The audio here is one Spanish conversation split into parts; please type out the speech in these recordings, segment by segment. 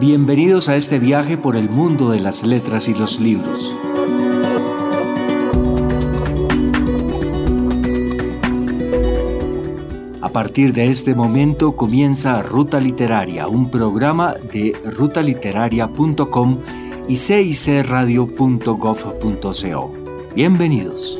Bienvenidos a este viaje por el mundo de las letras y los libros. A partir de este momento comienza Ruta Literaria, un programa de rutaliteraria.com y cicradio.gov.co. Bienvenidos.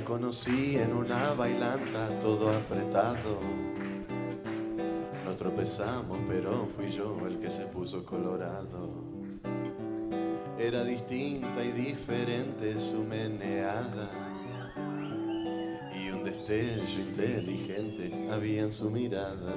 Conocí en una bailanta todo apretado. Nos tropezamos, pero fui yo el que se puso colorado. Era distinta y diferente su meneada. Y un destello inteligente había en su mirada.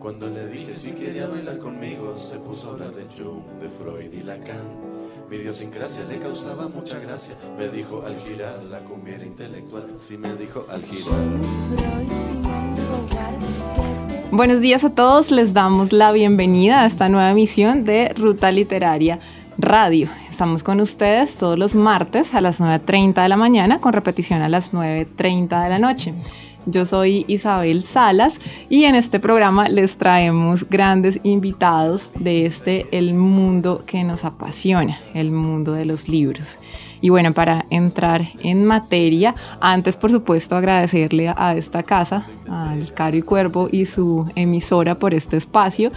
Cuando le dije si quería bailar conmigo, se puso a de Jung, de Freud y Lacan mi idiosincrasia le causaba mucha gracia. Me dijo al girar la cumbiera intelectual. Sí, me dijo al girar. Buenos días a todos, les damos la bienvenida a esta nueva emisión de Ruta Literaria Radio. Estamos con ustedes todos los martes a las 9.30 de la mañana con repetición a las 9.30 de la noche. Yo soy Isabel Salas y en este programa les traemos grandes invitados de este el mundo que nos apasiona, el mundo de los libros. Y bueno, para entrar en materia, antes por supuesto agradecerle a esta casa, al Caro y Cuervo y su emisora por este espacio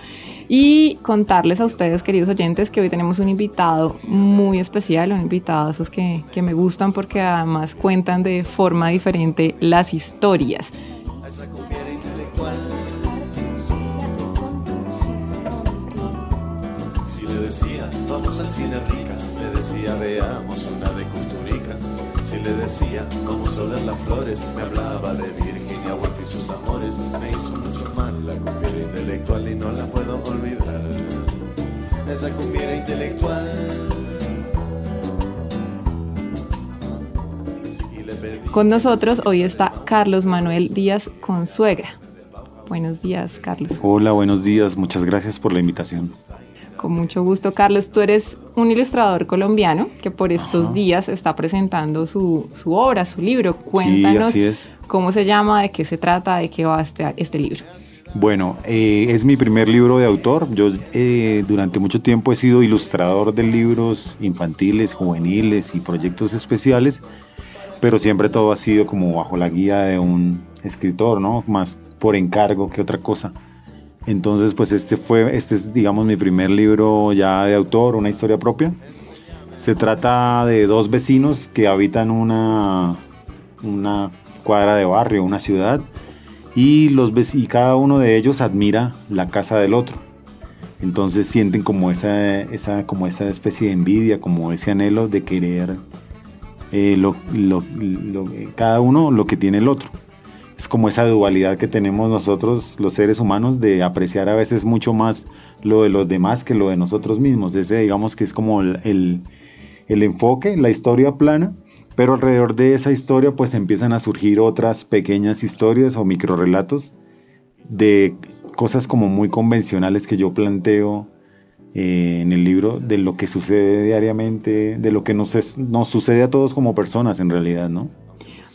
y contarles a ustedes, queridos oyentes, que hoy tenemos un invitado muy especial, un invitado esos que, que me gustan porque además cuentan de forma diferente las historias. Decía, vamos al cine rica, decía, veamos una de Custurica. Si le decía, vamos a oler las flores, me hablaba de Virginia Woolf y sus amores, me hizo mucho mal la cumbiera intelectual y no la puedo olvidar. Esa cumbiera intelectual. Con nosotros hoy está Carlos Manuel Díaz Consuegra. Buenos días, Carlos. Hola, buenos días. Muchas gracias por la invitación. Con mucho gusto, Carlos. Tú eres un ilustrador colombiano que por estos días está presentando su, obra, su libro. Cuéntanos sí, así es. cómo se llama, de qué se trata, de qué va este, este libro. Bueno, eh, es mi primer libro de autor. Yo eh, durante mucho tiempo he sido ilustrador de libros infantiles, juveniles y proyectos especiales, pero siempre todo ha sido como bajo la guía de un escritor, ¿no? Más por encargo que otra cosa. Entonces, pues este fue, este es, digamos, mi primer libro ya de autor, una historia propia. Se trata de dos vecinos que habitan una, una cuadra de barrio, una ciudad, y, los, y cada uno de ellos admira la casa del otro. Entonces sienten como esa, esa, como esa especie de envidia, como ese anhelo de querer eh, lo, cada uno lo que tiene el otro es como esa dualidad que tenemos nosotros los seres humanos de apreciar a veces mucho más lo de los demás que lo de nosotros mismos. Ese digamos que es como el, enfoque, la historia plana, pero alrededor de esa historia pues empiezan a surgir otras pequeñas historias o microrelatos de cosas como muy convencionales que yo planteo eh, en el libro de lo que sucede diariamente, de lo que nos, nos sucede a todos como personas en realidad, ¿no?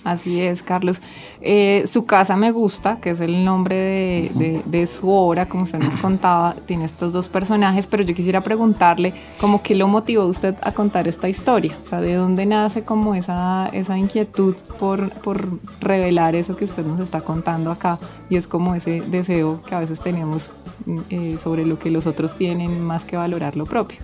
Así es, Carlos. Eh, su casa me gusta, que es el nombre de, su obra, como usted nos contaba, tiene estos dos personajes, pero yo quisiera preguntarle, ¿cómo qué lo motivó usted a contar esta historia? O sea, ¿de dónde nace como esa, esa inquietud por, por revelar eso que usted nos está contando acá? Y es como ese deseo que a veces tenemos mm, eh, sobre lo que los otros tienen más que valorar lo propio.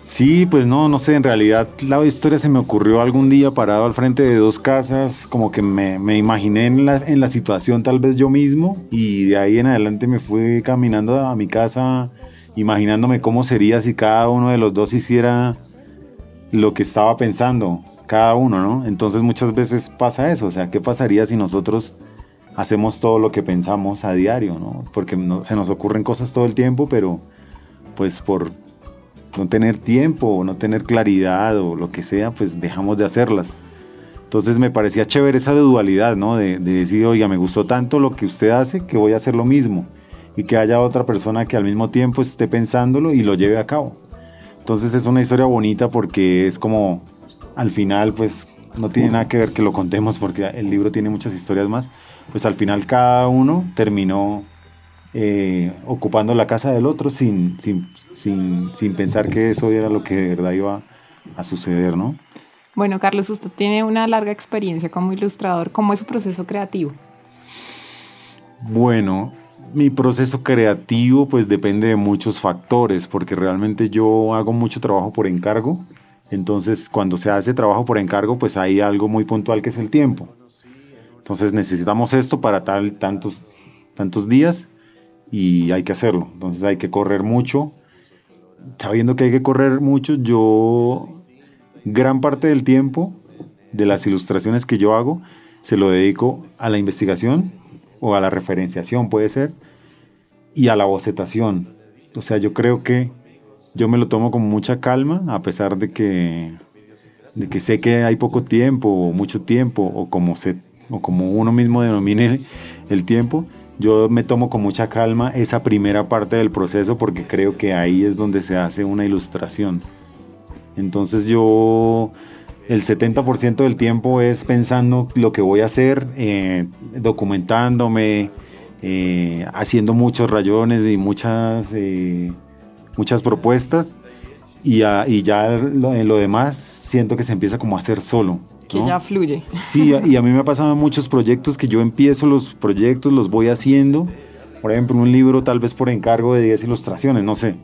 Sí, pues no, no sé, en realidad la historia se me ocurrió algún día parado al frente de dos casas, como que me, imaginé en la, en la situación tal vez yo mismo y de ahí en adelante me fui caminando a mi casa imaginándome cómo sería si cada uno de los dos hiciera lo que estaba pensando, cada uno, ¿no? Entonces muchas veces pasa eso, o sea, ¿qué pasaría si nosotros hacemos todo lo que pensamos a diario, ¿no? Porque se nos ocurren cosas todo el tiempo, pero pues por no tener tiempo o no tener claridad o lo que sea, pues dejamos de hacerlas. Entonces me parecía chévere esa dualidad, ¿no? De, de, decir, oiga, me gustó tanto lo que usted hace que voy a hacer lo mismo. Y que haya otra persona que al mismo tiempo esté pensándolo y lo lleve a cabo. Entonces es una historia bonita porque es como, al final, pues no tiene nada que ver que lo contemos porque el libro tiene muchas historias más. Pues al final cada uno terminó eh, ocupando la casa del otro sin, sin, sin, sin pensar que eso era lo que de verdad iba a suceder, ¿no? Bueno, Carlos, usted tiene una larga experiencia como ilustrador. ¿Cómo es su proceso creativo? Bueno, mi proceso creativo pues depende de muchos factores, porque realmente yo hago mucho trabajo por encargo. Entonces, cuando se hace trabajo por encargo, pues hay algo muy puntual que es el tiempo. Entonces necesitamos esto para tal, tantos, tantos días y hay que hacerlo. Entonces hay que correr mucho. Sabiendo que hay que correr mucho, yo gran parte del tiempo de las ilustraciones que yo hago se lo dedico a la investigación o a la referenciación, puede ser, y a la bocetación. O sea, yo creo que yo me lo tomo con mucha calma, a pesar de que, de que sé que hay poco tiempo o mucho tiempo, o como, se, o como uno mismo denomine el tiempo, yo me tomo con mucha calma esa primera parte del proceso porque creo que ahí es donde se hace una ilustración. Entonces yo el 70% del tiempo es pensando lo que voy a hacer, eh, documentándome, eh, haciendo muchos rayones y muchas, eh, muchas propuestas. Y, ya en lo demás siento que se empieza como a hacer solo. Que ya fluye. Sí, y a mí me ha pasado muchos proyectos que yo empiezo los proyectos, los voy haciendo. Por ejemplo, un libro tal vez por encargo de 10 ilustraciones, no sé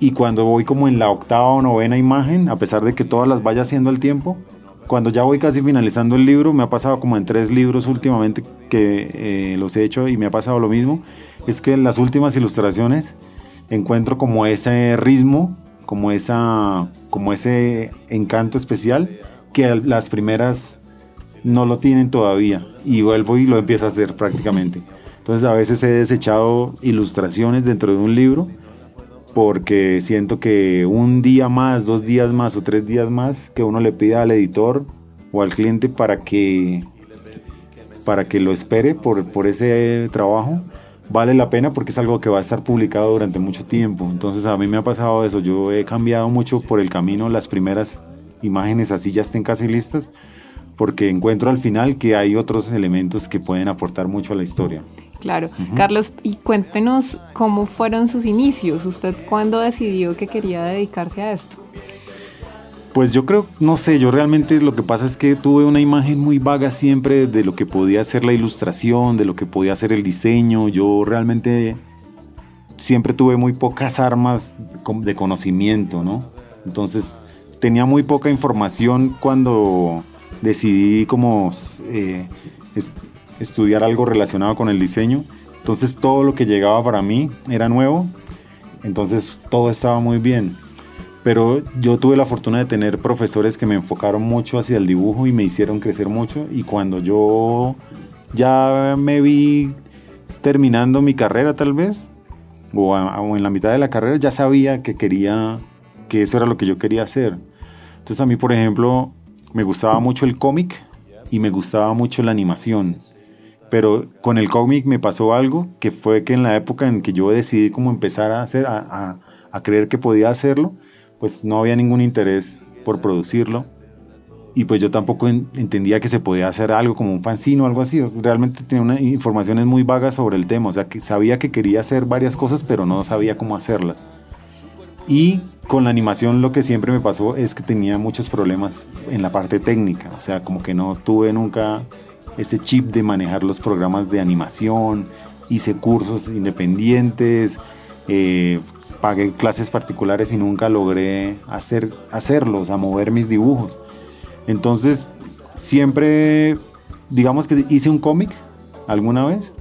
y cuando voy como en la octava o novena imagen, a pesar de que todas las vaya haciendo al tiempo, cuando ya voy casi finalizando el libro, me ha pasado como en tres libros últimamente que eh, los he hecho y me ha pasado lo mismo, es que en las últimas ilustraciones encuentro como ese ritmo, como, esa, como ese encanto especial que las primeras no lo tienen todavía y vuelvo y lo empiezo a hacer prácticamente. Entonces a veces he desechado ilustraciones dentro de un libro porque siento que un día más, dos días más o tres días más que uno le pida al editor o al cliente para que para que lo espere por, por ese trabajo vale la pena porque es algo que va a estar publicado durante mucho tiempo. Entonces a mí me ha pasado eso, yo he cambiado mucho por el camino las primeras imágenes así ya estén casi listas porque encuentro al final que hay otros elementos que pueden aportar mucho a la historia. Claro. Carlos, y cuéntenos cómo fueron sus inicios. ¿Usted cuándo decidió que quería dedicarse a esto? Pues yo creo, no sé, yo realmente lo que pasa es que tuve una imagen muy vaga siempre de lo que podía ser la ilustración, de lo que podía ser el diseño. Yo realmente siempre tuve muy pocas armas de conocimiento, ¿no? Entonces tenía muy poca información cuando decidí como eh, estudiar algo relacionado con el diseño. Entonces todo lo que llegaba para mí era nuevo, entonces todo estaba muy bien. Pero yo tuve la fortuna de tener profesores que me enfocaron mucho hacia el dibujo y me hicieron crecer mucho. Y cuando yo ya me vi terminando mi carrera tal vez, o, o en la mitad de la carrera, ya sabía que quería, que eso era lo que yo quería hacer. Entonces a mí, por ejemplo, me gustaba mucho el cómic y me gustaba mucho la animación. Pero con el cómic me pasó algo que fue que en la época en que yo decidí como empezar a hacer, a, a, creer que podía hacerlo, pues no había ningún interés por producirlo. Y pues yo tampoco entendía que se podía hacer algo como un fanzine o algo así. Realmente tenía una informaciones muy vagas sobre el tema. O sea, que sabía que quería hacer varias cosas, pero no sabía cómo hacerlas. Y con la animación lo que siempre me pasó es que tenía muchos problemas en la parte técnica. O sea, como que no tuve nunca ese chip de manejar los programas de animación, hice cursos independientes, eh, pagué clases particulares y nunca logré hacer, hacerlos, a mover mis dibujos. Entonces, siempre, digamos que hice un cómic alguna vez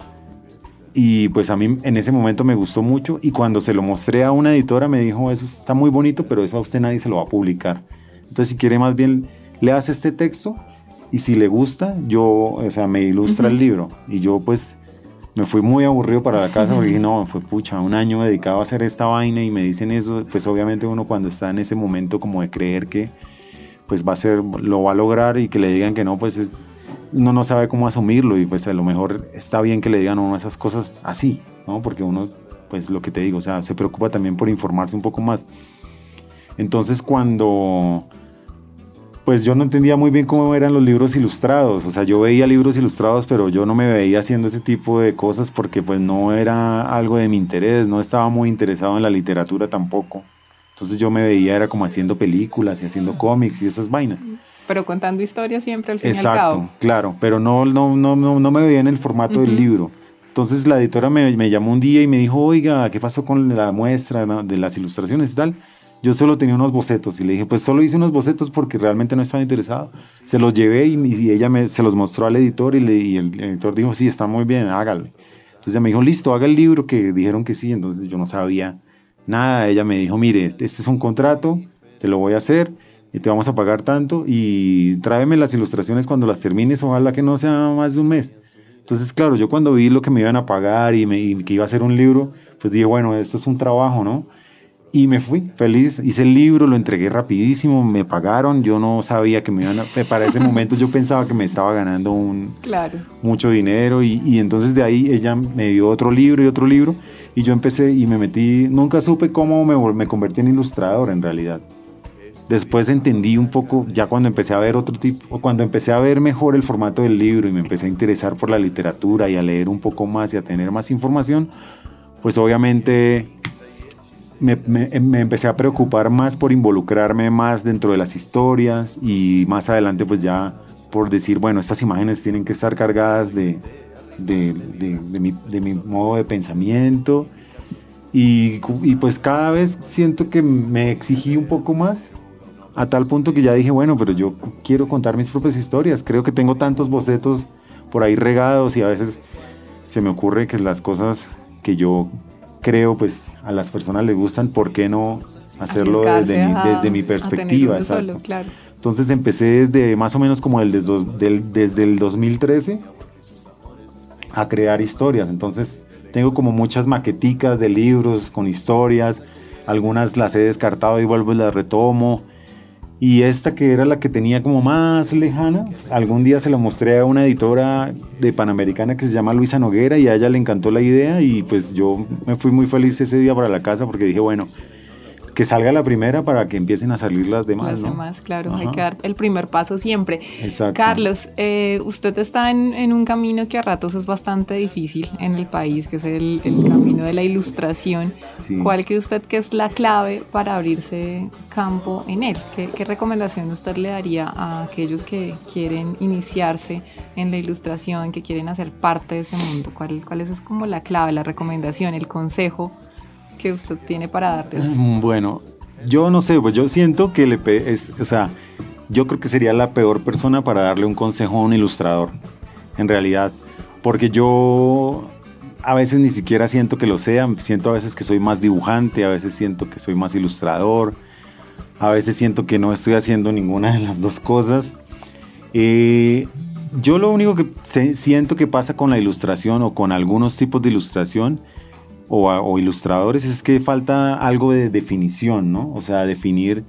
y pues a mí en ese momento me gustó mucho y cuando se lo mostré a una editora me dijo, eso está muy bonito, pero eso a usted nadie se lo va a publicar. Entonces, si quiere más bien, le hace este texto y si le gusta, yo, o sea, me ilustra el libro. Y yo pues, me fui muy aburrido para la casa porque dije, no, fue pucha, un año dedicado a hacer esta vaina y me dicen eso, pues obviamente uno cuando está en ese momento como de creer que pues va a ser, lo va a lograr y que le digan que no, pues es, uno no sabe cómo asumirlo y pues a lo mejor está bien que le digan a uno esas cosas así, ¿no? Porque uno, pues lo que te digo, o sea, se preocupa también por informarse un poco más. Entonces cuando, pues yo no entendía muy bien cómo eran los libros ilustrados, o sea, yo veía libros ilustrados, pero yo no me veía haciendo ese tipo de cosas porque pues no era algo de mi interés, no estaba muy interesado en la literatura tampoco. Entonces yo me veía, era como haciendo películas y haciendo cómics y esas vainas. Pero contando historias siempre al fin Exacto, y al cabo. claro, pero no, no, no, no, no me veía en el formato del libro. Entonces la editora me, me, llamó un día y me dijo, oiga, ¿qué pasó con la muestra de las ilustraciones y tal? Yo solo tenía unos bocetos y le dije, pues solo hice unos bocetos porque realmente no estaba interesado. Se los llevé y, y ella me, se los mostró al editor y, le, y el editor dijo, sí, está muy bien, hágale. Entonces ella me dijo, listo, haga el libro, que dijeron que sí, entonces yo no sabía Nada, ella me dijo, mire, este es un contrato, te lo voy a hacer y te vamos a pagar tanto y tráeme las ilustraciones cuando las termines, ojalá que no sea más de un mes. Entonces, claro, yo cuando vi lo que me iban a pagar y, me, y que iba a ser un libro, pues dije, bueno, esto es un trabajo, ¿no? Y me fui feliz, hice el libro, lo entregué rapidísimo, me pagaron, yo no sabía que me iban a... Para ese momento yo pensaba que me estaba ganando un, claro. mucho dinero y, y entonces de ahí ella me dio otro libro y otro libro y yo empecé y me metí, nunca supe cómo me, me convertí en ilustrador en realidad. Después entendí un poco, ya cuando empecé a ver otro tipo, cuando empecé a ver mejor el formato del libro y me empecé a interesar por la literatura y a leer un poco más y a tener más información, pues obviamente me, empecé a preocupar más por involucrarme más dentro de las historias y más adelante pues ya por decir, bueno, estas imágenes tienen que estar cargadas de, de, mi, modo de pensamiento y, pues cada vez siento que me exigí un poco más a tal punto que ya dije, bueno, pero yo quiero contar mis propias historias, creo que tengo tantos bocetos por ahí regados y a veces se me ocurre que las cosas que yo creo pues a las personas les gustan, ¿por qué no hacerlo desde mi, desde mi perspectiva? Solo, claro. Entonces empecé desde más o menos como el desde, del, desde el 2013 a crear historias. Entonces tengo como muchas maqueticas de libros con historias, algunas las he descartado y vuelvo y las retomo. Y esta que era la que tenía como más lejana, algún día se la mostré a una editora de Panamericana que se llama Luisa Noguera y a ella le encantó la idea y pues yo me fui muy feliz ese día para la casa porque dije, bueno, que salga la primera para que empiecen a salir las demás. Las ¿no? demás, claro, Ajá. hay que dar el primer paso siempre. Exacto. Carlos, eh, usted está en, en, un camino que a ratos es bastante difícil en el país, que es el, el camino de la ilustración. Sí. ¿Cuál cree usted que es la clave para abrirse campo en él? ¿Qué, ¿Qué, recomendación usted le daría a aquellos que quieren iniciarse en la ilustración, que quieren hacer parte de ese mundo? ¿Cuál, cuál es como la clave, la recomendación, el consejo? Que usted tiene para darles? Bueno, yo no sé, pues yo siento que le es, o sea, yo creo que sería la peor persona para darle un consejo a un ilustrador, en realidad, porque yo a veces ni siquiera siento que lo sea, siento a veces que soy más dibujante, a veces siento que soy más ilustrador, a veces siento que no estoy haciendo ninguna de las dos cosas. Eh, yo lo único que siento que pasa con la ilustración o con algunos tipos de ilustración o, ilustradores es que falta algo de definición, ¿no? O sea, definir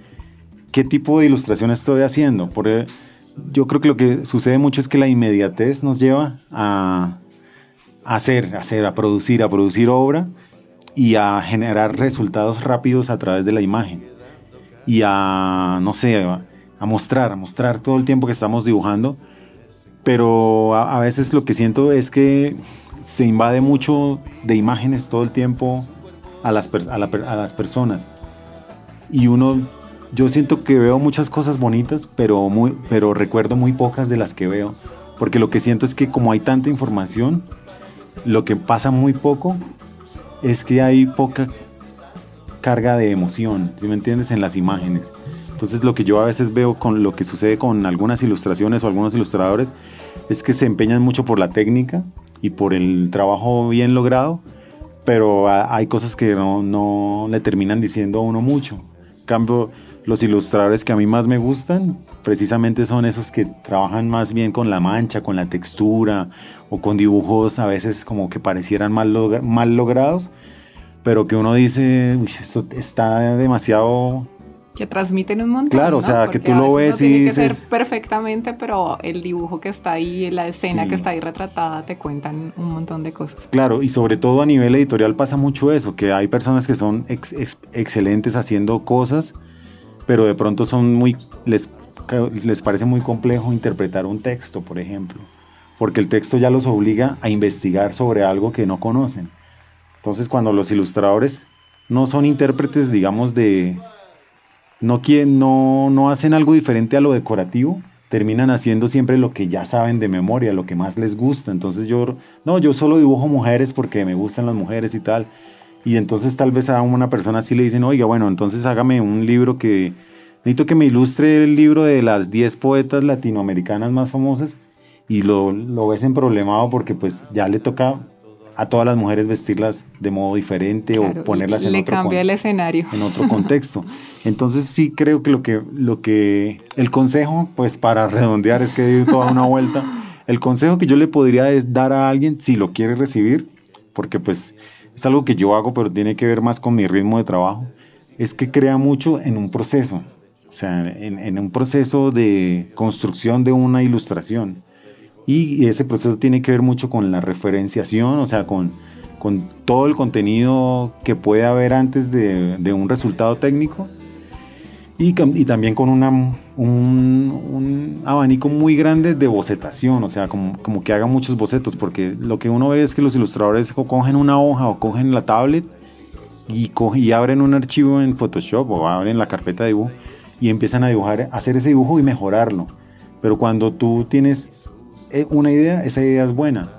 qué tipo de ilustración estoy haciendo. Porque yo creo que lo que sucede mucho es que la inmediatez nos lleva a, hacer, a hacer, a producir, a producir obra y a generar resultados rápidos a través de la imagen. Y a, no sé, a, mostrar, a mostrar todo el tiempo que estamos dibujando. Pero a veces lo que siento es que se invade mucho de imágenes todo el tiempo a las, personas. Y uno, yo siento que veo muchas cosas bonitas, pero, muy, pero recuerdo muy pocas de las que veo. Porque lo que siento es que como hay tanta información, lo que pasa muy poco es que hay poca carga de emoción, ¿sí me entiendes? En las imágenes. Entonces lo que yo a veces veo con lo que sucede con algunas ilustraciones o algunos ilustradores es que se empeñan mucho por la técnica y por el trabajo bien logrado, pero hay cosas que no, no le terminan diciendo a uno mucho. En cambio, los ilustradores que a mí más me gustan precisamente son esos que trabajan más bien con la mancha, con la textura o con dibujos a veces como que parecieran mal, mal logrados, pero que uno dice, uy, esto está demasiado que transmiten un montón. Claro, o sea, que tú lo ves y dices... que ser perfectamente, pero el dibujo que está ahí, la escena que está ahí retratada, te cuentan un montón de cosas. Claro, y sobre todo a nivel editorial pasa mucho eso, que hay personas que son excelentes haciendo cosas, pero de pronto son muy... Les, les parece muy complejo interpretar un texto, por ejemplo, porque el texto ya los obliga a investigar sobre algo que no conocen. Entonces, cuando los ilustradores no son intérpretes, digamos, de, no, no, no hacen algo diferente a lo decorativo, terminan haciendo siempre lo que ya saben de memoria, lo que más les gusta. Entonces yo, no, yo solo dibujo mujeres porque me gustan las mujeres y tal. Y entonces tal vez a una persona así le dicen, oiga, bueno, entonces hágame un libro que, necesito que me ilustre el libro de las 10 poetas latinoamericanas más famosas. Y lo, lo ves en problemado porque pues ya le toca a todas las mujeres vestirlas de modo diferente o ponerlas en otro cambia el escenario. en otro contexto. Entonces sí creo que lo que lo que el consejo, pues para redondear es que dio toda una vuelta, el consejo que yo le podría dar a alguien si lo quiere recibir, porque pues es algo que yo hago, pero tiene que ver más con mi ritmo de trabajo, es que crea mucho en un proceso, o sea, en, en un proceso de construcción de una ilustración y ese proceso tiene que ver mucho con la referenciación, o sea, con, con todo el contenido que puede haber antes de, de un resultado técnico. Y, y también con una, un, un, abanico muy grande de bocetación, o sea, como, como que haga muchos bocetos, porque lo que uno ve es que los ilustradores cogen una hoja o cogen la tablet y, y abren un archivo en Photoshop o abren la carpeta de dibujo y empiezan a dibujar, hacer ese dibujo y mejorarlo. Pero cuando tú tienes una idea, esa idea es buena,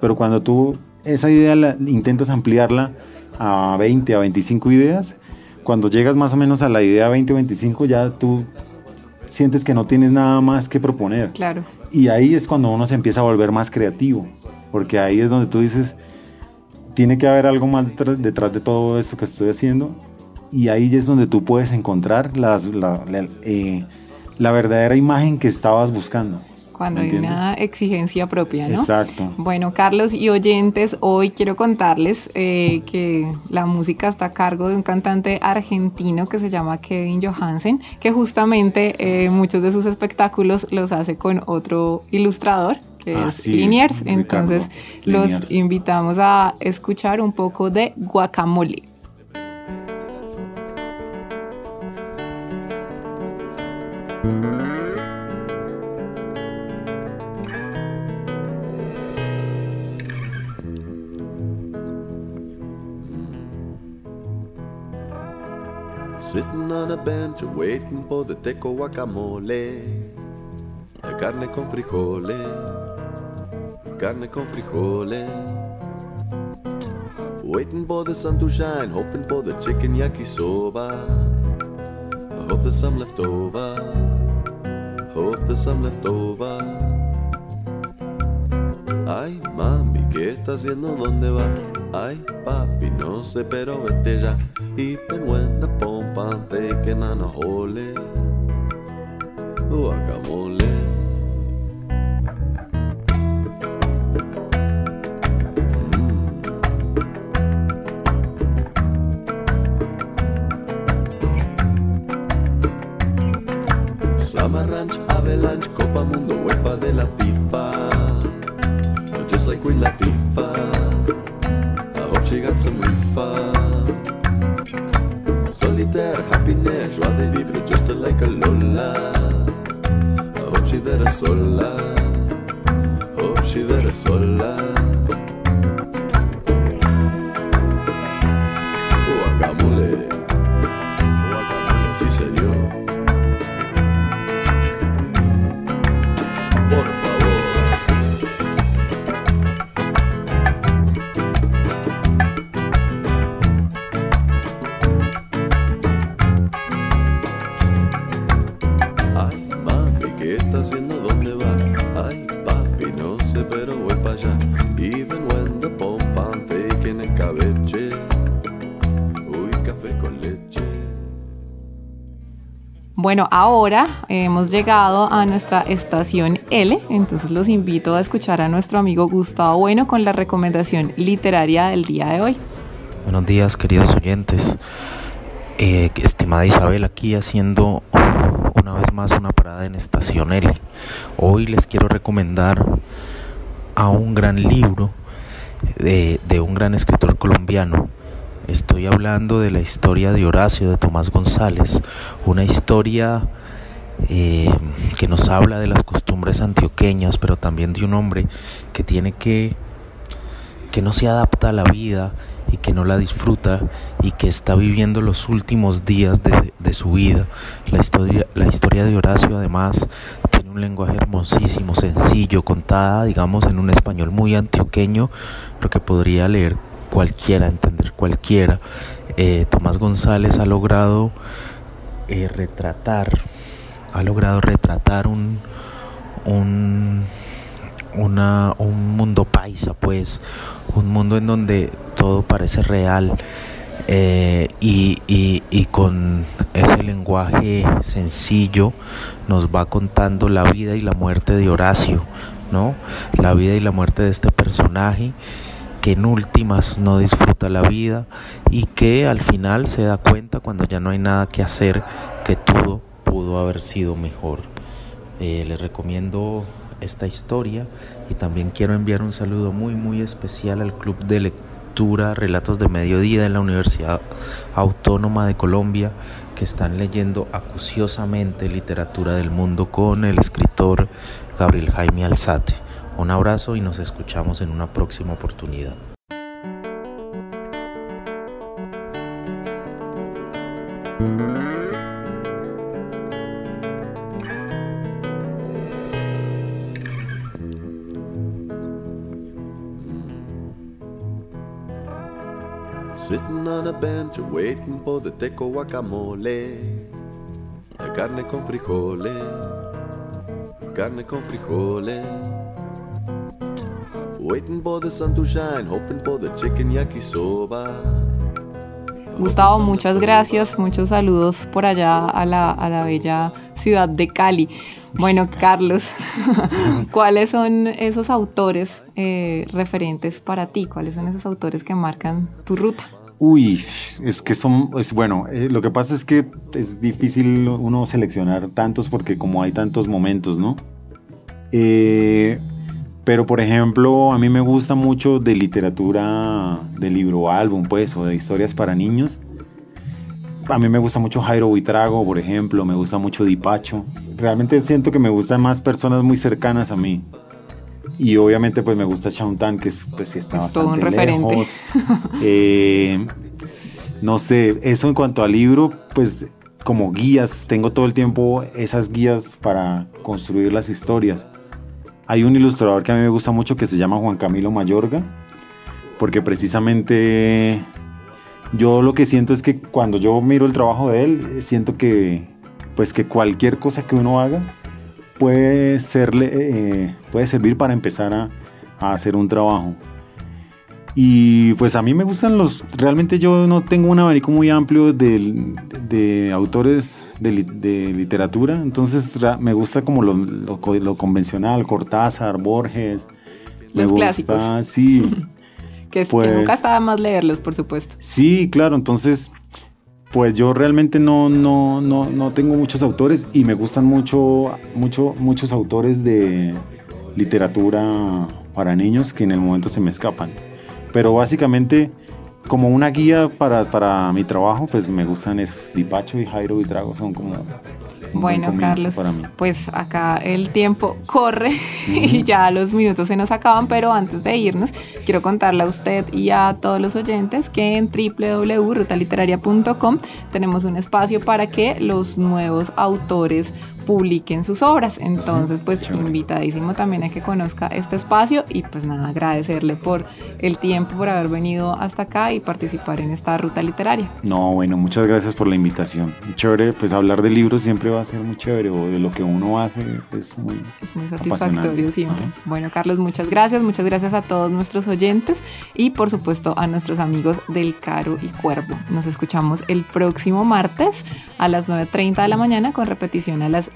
pero cuando tú esa idea la, intentas ampliarla a 20, a 25 ideas, cuando llegas más o menos a la idea 20 o 25 ya tú sientes que no tienes nada más que proponer. Claro. Y ahí es cuando uno se empieza a volver más creativo, porque ahí es donde tú dices, tiene que haber algo más detrás, de todo esto que estoy haciendo, y ahí es donde tú puedes encontrar las, la, eh, la verdadera imagen que estabas buscando cuando hay una exigencia propia, ¿no? Exacto. Bueno, Carlos y oyentes, hoy quiero contarles eh, que la música está a cargo de un cantante argentino que se llama Kevin Johansen, que justamente eh, muchos de sus espectáculos los hace con otro ilustrador, que ah, es Liniers. Entonces, los invitamos a escuchar un poco de Guacamole. Sitting on a bench waiting for the teco guacamole. Carne con frijoles, carne con frijoles. Waiting for the sun to shine, hoping for the chicken yakisoba. I hope there's some left over. Hope there's some left over. Ay, mami, ¿qué está haciendo? ¿Dónde va? Ay, papi, no sé, pero vete ya. Y jole. Guacamole. Mm. Summer Ranch, Avalanche, Copa Mundo, UEFA de la FIFA. Queen Latifah. she got some Solitaire, happiness, joie de vivre, just like a Lola. I hope she there sola. Hope she there sola. Bueno, ahora hemos llegado a nuestra estación L, entonces los invito a escuchar a nuestro amigo Gustavo Bueno con la recomendación literaria del día de hoy. Buenos días, queridos oyentes. Eh, estimada Isabel, aquí haciendo una vez más una parada en Estación. Hoy les quiero recomendar a un gran libro de, de un gran escritor colombiano Estoy hablando de la historia de Horacio de Tomás González, una historia eh, que nos habla de las costumbres antioqueñas, pero también de un hombre que tiene que, que no se adapta a la vida y que no la disfruta y que está viviendo los últimos días de, de su vida. La historia, la historia de Horacio además tiene un lenguaje hermosísimo, sencillo, contada, digamos, en un español muy antioqueño, pero que podría leer cualquiera, entender cualquiera. Eh, Tomás González ha logrado eh, retratar, ha logrado retratar un, un, una, un mundo paisa, pues, un mundo en donde todo parece real. Eh, y, y, y, con ese lenguaje sencillo nos va contando la vida y la muerte de Horacio, ¿no? La vida y la muerte de este personaje que en últimas no disfruta la vida y que al final se da cuenta cuando ya no hay nada que hacer que todo pudo haber sido mejor. Eh, les recomiendo esta historia y también quiero enviar un saludo muy muy especial al Club de Lectura Relatos de Mediodía de la Universidad Autónoma de Colombia que están leyendo acuciosamente literatura del mundo con el escritor Gabriel Jaime Alzate. Un abrazo y nos escuchamos en una próxima oportunidad. On a bench waiting for the teco guacamole. Carne con frijoles, carne con frijoles. Waiting for the sun to shine, hoping for the chicken yakisoba. Gustavo, muchas gracias, muchos saludos por allá a la, a la bella ciudad de Cali. Bueno, Carlos, ¿cuáles son esos autores eh, referentes para ti? ¿Cuáles son esos autores que marcan tu ruta? Uy, es que son, es, bueno, eh, lo que pasa es que es difícil uno seleccionar tantos porque como hay tantos momentos, ¿no? Eh, pero por ejemplo, a mí me gusta mucho de literatura de libro álbum, pues, o de historias para niños. A mí me gusta mucho Jairo Buitrago, por ejemplo, me gusta mucho Dipacho. Realmente siento que me gustan más personas muy cercanas a mí. Y obviamente pues me gusta Tan, que es, pues está es todo un referente. Eh, no sé, eso en cuanto al libro, pues como guías, tengo todo el tiempo esas guías para construir las historias. Hay un ilustrador que a mí me gusta mucho que se llama Juan Camilo Mayorga, porque precisamente yo lo que siento es que cuando yo miro el trabajo de él, siento que pues que cualquier cosa que uno haga puede serle eh, puede servir para empezar a, a hacer un trabajo. Y pues a mí me gustan los, realmente yo no tengo un abanico muy amplio de, de autores de, de, literatura, entonces me gusta como lo, lo, convencional, Cortázar, Borges. Los clásicos. Sí. que, que pues nunca está más leerlos, por supuesto. Sí, claro, entonces pues yo realmente no, no, no, no tengo muchos autores y me gustan mucho, mucho, muchos autores de literatura para niños que en el momento se me escapan. Pero básicamente, como una guía para, mi trabajo, pues me gustan esos. Dipacho y Jairo y Trago son como bueno, Carlos, pues acá el tiempo corre y ya los minutos se nos acaban, pero antes de irnos, quiero contarle a usted y a todos los oyentes que en www.rutaliteraria.com tenemos un espacio para que los nuevos autores publiquen sus obras. Entonces, pues invitadísimo también a que conozca este espacio y pues nada, agradecerle por el tiempo, por haber venido hasta acá y participar en esta ruta literaria. No, bueno, muchas gracias por la invitación. chévere, pues hablar de libros siempre va a ser muy chévere o de lo que uno hace es muy, es muy satisfactorio siempre. Bueno, Carlos, muchas gracias, muchas gracias a todos nuestros oyentes y por supuesto a nuestros amigos del Caro y Cuervo. Nos escuchamos el próximo martes a las 9.30 de la mañana con repetición a las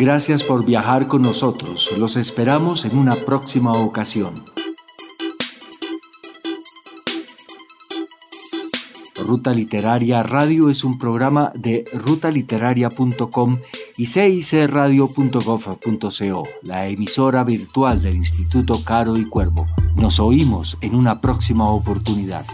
Gracias por viajar con nosotros. Los esperamos en una próxima ocasión. Ruta Literaria Radio es un programa de rutaliteraria.com y cicradio.gov.co, la emisora virtual del Instituto Caro y Cuervo. Nos oímos en una próxima oportunidad.